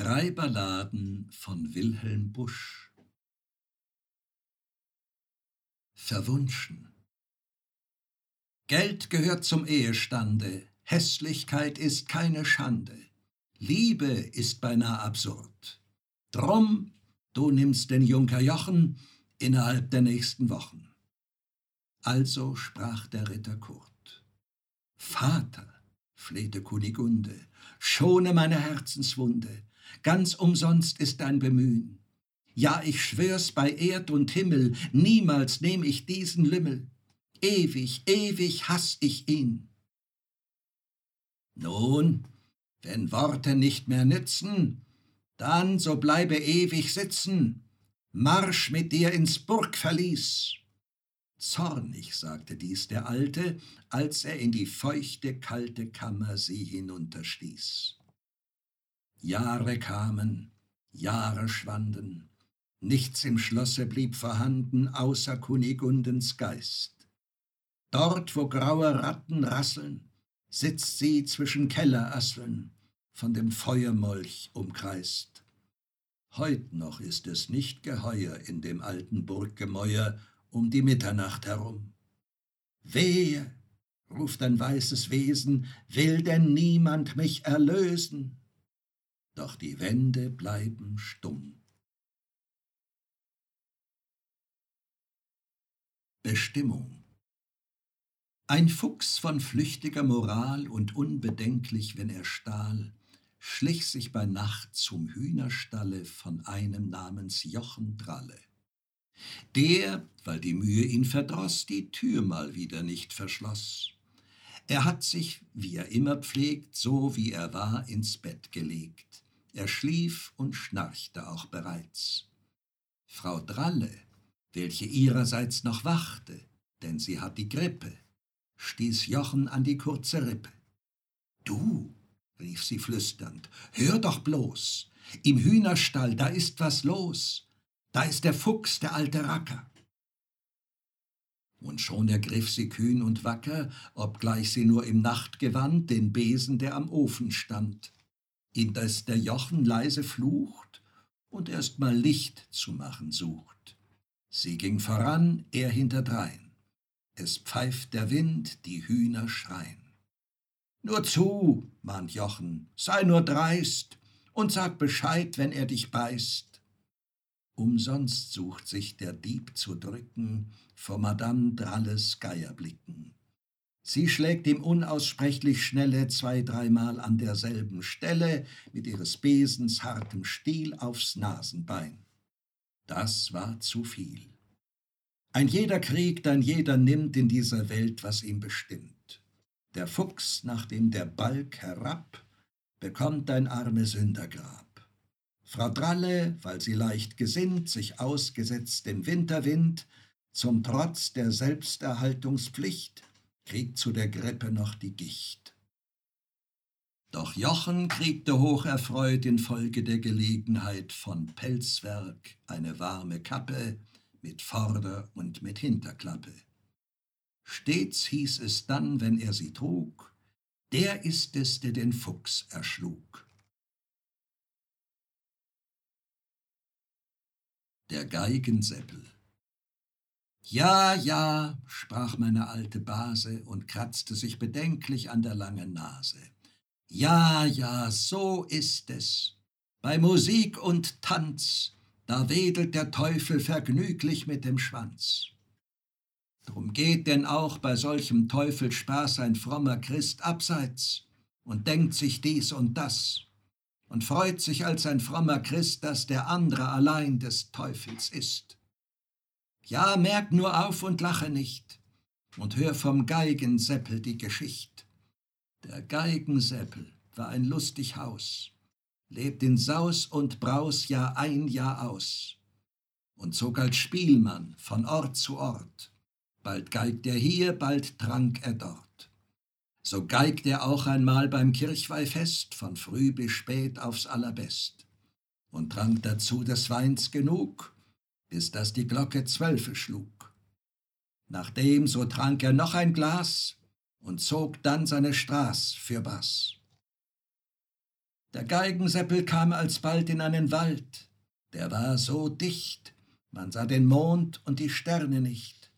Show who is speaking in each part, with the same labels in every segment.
Speaker 1: Drei Balladen von Wilhelm Busch Verwunschen Geld gehört zum Ehestande, Hässlichkeit ist keine Schande, Liebe ist beinah absurd. Drum, du nimmst den Junker Jochen innerhalb der nächsten Wochen. Also sprach der Ritter Kurt. Vater, flehte Kunigunde, schone meine Herzenswunde, ganz umsonst ist dein Bemühen. Ja, ich schwör's bei Erd und Himmel, niemals nehm ich diesen Lümmel. Ewig, ewig hass ich ihn. Nun, wenn Worte nicht mehr nützen, dann so bleibe ewig sitzen, Marsch mit dir ins Burgverlies. Zornig sagte dies der Alte, als er in die feuchte, kalte Kammer sie hinunterstieß. Jahre kamen, Jahre schwanden, nichts im Schlosse blieb vorhanden, außer Kunigundens Geist. Dort, wo graue Ratten rasseln, sitzt sie zwischen Kellerasseln, von dem Feuermolch umkreist. Heut noch ist es nicht geheuer in dem alten Burggemäuer um die Mitternacht herum. Wehe, ruft ein weißes Wesen, will denn niemand mich erlösen? Doch die Wände bleiben stumm. Bestimmung Ein Fuchs von flüchtiger Moral und unbedenklich, wenn er stahl, schlich sich bei Nacht zum Hühnerstalle von einem namens Jochen Dralle. Der, weil die Mühe ihn verdroß, die Tür mal wieder nicht verschloss. Er hat sich, wie er immer pflegt, so wie er war, ins Bett gelegt. Er schlief und schnarchte auch bereits. Frau Dralle, welche ihrerseits noch wachte, denn sie hat die Grippe, stieß Jochen an die kurze Rippe. Du, rief sie flüsternd, hör doch bloß, im Hühnerstall, da ist was los, da ist der Fuchs, der alte Racker. Und schon ergriff sie kühn und wacker, obgleich sie nur im Nachtgewand den Besen, der am Ofen stand, indes der Jochen leise flucht und erst mal Licht zu machen sucht. Sie ging voran, er hinterdrein. Es pfeift der Wind, die Hühner schreien. Nur zu, mahnt Jochen, sei nur dreist und sag Bescheid, wenn er dich beißt. Umsonst sucht sich der Dieb zu drücken vor Madame Dralles Geierblicken. Sie schlägt ihm unaussprechlich schnelle zwei, dreimal an derselben Stelle mit ihres Besens hartem Stiel aufs Nasenbein. Das war zu viel. Ein jeder kriegt, ein jeder nimmt in dieser Welt, was ihm bestimmt. Der Fuchs, nachdem der Balk herab, bekommt ein arme Sündergrab. Frau Dralle, weil sie leicht gesinnt, sich ausgesetzt dem Winterwind, zum Trotz der Selbsterhaltungspflicht, kriegt zu der Grippe noch die Gicht. Doch Jochen kriegte hocherfreut infolge der Gelegenheit von Pelzwerk eine warme Kappe mit Vorder- und mit Hinterklappe. Stets hieß es dann, wenn er sie trug, der ist es, der den Fuchs erschlug. der Geigenseppel. Ja, ja, sprach meine alte Base und kratzte sich bedenklich an der langen Nase. Ja, ja, so ist es. Bei Musik und Tanz, da wedelt der Teufel vergnüglich mit dem Schwanz. Drum geht denn auch bei solchem Teufelspaß ein frommer Christ abseits und denkt sich dies und das und freut sich als ein frommer Christ, dass der andere allein des Teufels ist. Ja, merk nur auf und lache nicht und hör vom Geigenseppel die Geschicht. Der Geigenseppel war ein lustig Haus, lebt in Saus und Braus Jahr ein, Jahr aus und zog als Spielmann von Ort zu Ort. Bald geigt er hier, bald trank er dort. So geigt er auch einmal beim Kirchweihfest von früh bis spät aufs allerbest und trank dazu des Weins genug, bis dass die Glocke zwölfe schlug. Nachdem so trank er noch ein Glas und zog dann seine Straß für Bass. Der Geigenseppel kam alsbald in einen Wald, der war so dicht, man sah den Mond und die Sterne nicht.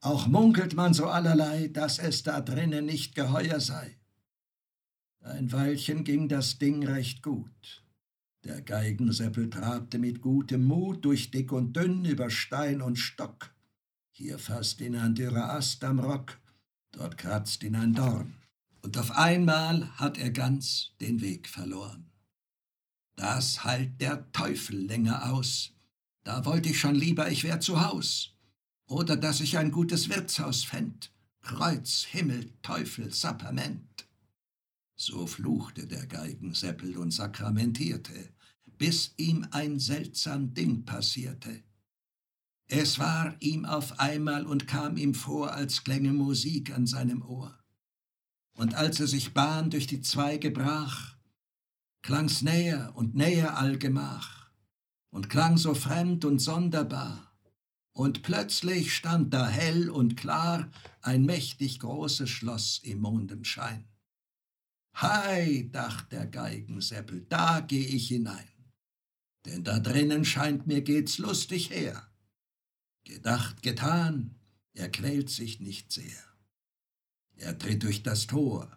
Speaker 1: Auch munkelt man so allerlei, dass es da drinnen nicht geheuer sei. Ein Weilchen ging das Ding recht gut. Der Geigenseppel trabte mit gutem Mut durch dick und dünn, über Stein und Stock. Hier fasst ihn ein dürrer Ast am Rock, dort kratzt ihn ein Dorn. Und auf einmal hat er ganz den Weg verloren. Das halt der Teufel länger aus. Da wollte ich schon lieber, ich wär zu Haus. Oder dass ich ein gutes Wirtshaus fänd. Kreuz, Himmel, Teufel, Sapperment. So fluchte der Geigenseppel und sakramentierte, bis ihm ein seltsam Ding passierte. Es war ihm auf einmal und kam ihm vor, als klänge Musik an seinem Ohr. Und als er sich Bahn durch die Zweige brach, klang's näher und näher allgemach und klang so fremd und sonderbar. Und plötzlich stand da hell und klar ein mächtig großes Schloss im Mondenschein. Hei, dacht der Geigenseppel, da geh ich hinein, denn da drinnen scheint mir geht's lustig her. Gedacht, getan, er quält sich nicht sehr. Er tritt durch das Tor,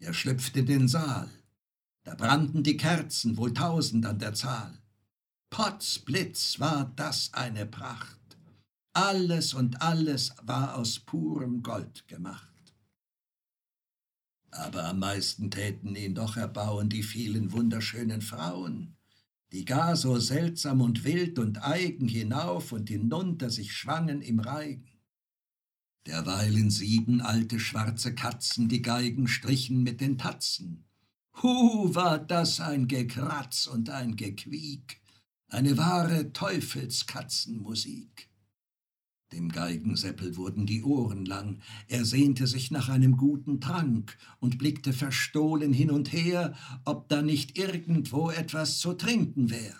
Speaker 1: er schlüpft in den Saal, da brannten die Kerzen, wohl tausend an der Zahl. Potzblitz war das eine Pracht, alles und alles war aus purem Gold gemacht. Aber am meisten täten ihn doch erbauen die vielen wunderschönen Frauen, die gar so seltsam und wild und eigen hinauf und hinunter sich schwangen im Reigen. Derweilen sieben alte schwarze Katzen die Geigen strichen mit den Tatzen. Hu, war das ein Gekratz und ein Gequiek, eine wahre Teufelskatzenmusik. Dem Geigenseppel wurden die Ohren lang, er sehnte sich nach einem guten Trank und blickte verstohlen hin und her, ob da nicht irgendwo etwas zu trinken wär.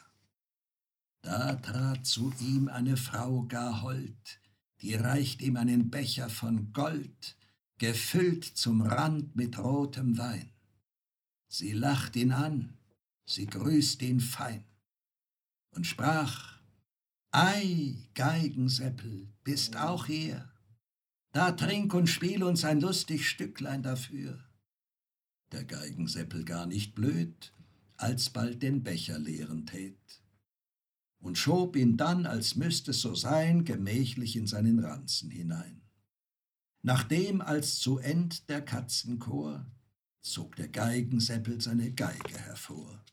Speaker 1: Da trat zu ihm eine Frau gar hold, die reicht ihm einen Becher von Gold, gefüllt zum Rand mit rotem Wein. Sie lacht ihn an, sie grüßt ihn fein und sprach, Ei, Geigenseppel, bist auch hier. Da trink und spiel uns ein lustig Stücklein dafür. Der Geigenseppel gar nicht blöd, alsbald den Becher leeren tät und schob ihn dann, als müsste es so sein, gemächlich in seinen Ranzen hinein. Nachdem als zu End der Katzenchor zog der Geigenseppel seine Geige hervor.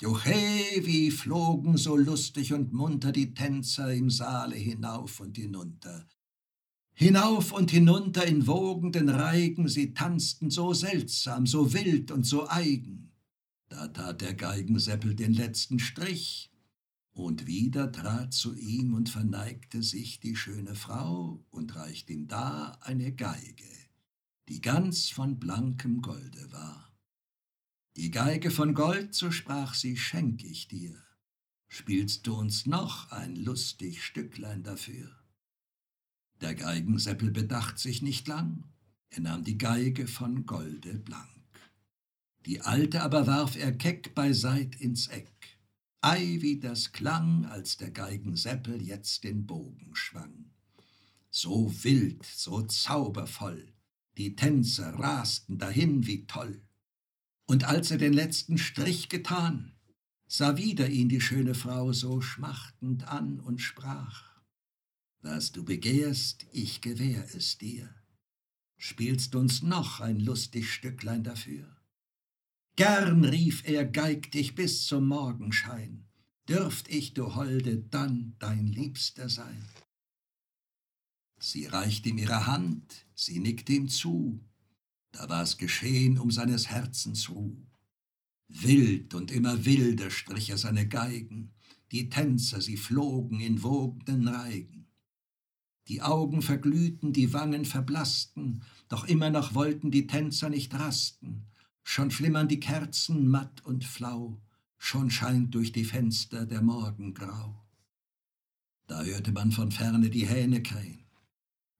Speaker 1: Juchhe, wie flogen so lustig und munter die Tänzer im Saale hinauf und hinunter. Hinauf und hinunter in wogenden Reigen, sie tanzten so seltsam, so wild und so eigen. Da tat der Geigenseppel den letzten Strich, und wieder trat zu ihm und verneigte sich die schöne Frau und reicht ihm da eine Geige, die ganz von blankem Golde war. Die Geige von Gold, so sprach sie, schenk ich dir. Spielst du uns noch ein lustig Stücklein dafür? Der Geigenseppel bedacht sich nicht lang, er nahm die Geige von Golde blank. Die alte aber warf er keck beiseit ins Eck. Ei, wie das klang, als der Geigenseppel jetzt den Bogen schwang. So wild, so zaubervoll, die Tänzer rasten dahin wie toll. Und als er den letzten Strich getan, sah wieder ihn die schöne Frau so schmachtend an und sprach, Was du begehrst, ich gewähr es dir. Spielst uns noch ein lustig Stücklein dafür? Gern, rief er, geig dich bis zum Morgenschein, dürft ich, du Holde, dann dein Liebster sein. Sie reicht ihm ihre Hand, sie nickt ihm zu, da war's geschehen um seines Herzens Ruh. Wild und immer wilder strich er seine Geigen, die Tänzer, sie flogen in wogenden Reigen. Die Augen verglühten, die Wangen verblassten, doch immer noch wollten die Tänzer nicht rasten. Schon flimmern die Kerzen matt und flau, schon scheint durch die Fenster der Morgen grau. Da hörte man von ferne die Hähne krähen,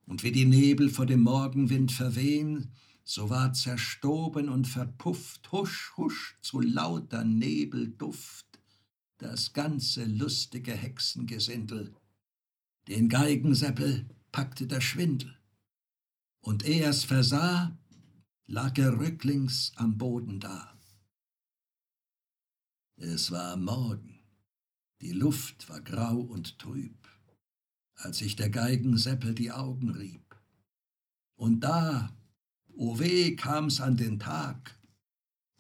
Speaker 1: und wie die Nebel vor dem Morgenwind verwehen, so war zerstoben und verpufft, husch, husch, zu lauter Nebelduft, das ganze lustige Hexengesindel. Den Geigenseppel packte der Schwindel, und eh er's versah, lag er rücklings am Boden da. Es war Morgen, die Luft war grau und trüb, als sich der Geigenseppel die Augen rieb. Und da, o weh, kam's an den Tag,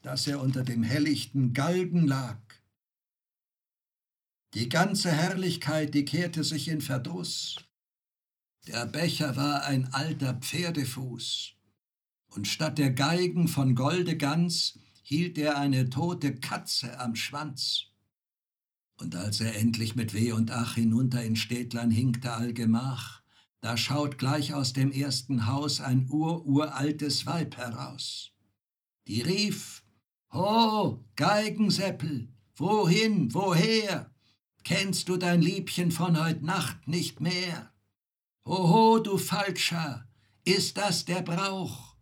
Speaker 1: dass er unter dem hellichten Galgen lag. Die ganze Herrlichkeit, die kehrte sich in Verdruss. Der Becher war ein alter Pferdefuß, und statt der Geigen von Golde ganz hielt er eine tote Katze am Schwanz. Und als er endlich mit Weh und Ach hinunter in Städtlein hinkte allgemach, da schaut gleich aus dem ersten Haus ein ururaltes Weib heraus. Die rief, Ho, Geigenseppel, wohin, woher? Kennst du dein Liebchen von heut Nacht nicht mehr? Hoho, du Falscher, ist das der Brauch?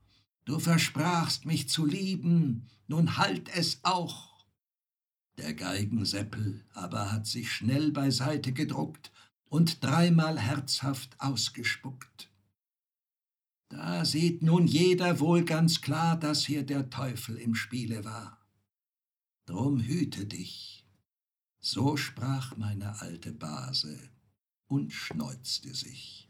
Speaker 1: Du versprachst mich zu lieben, nun halt es auch. Der Geigenseppel aber hat sich schnell beiseite gedruckt und dreimal herzhaft ausgespuckt. Da sieht nun jeder wohl ganz klar, dass hier der Teufel im Spiele war. Drum hüte dich. So sprach meine alte Base und schneuzte sich.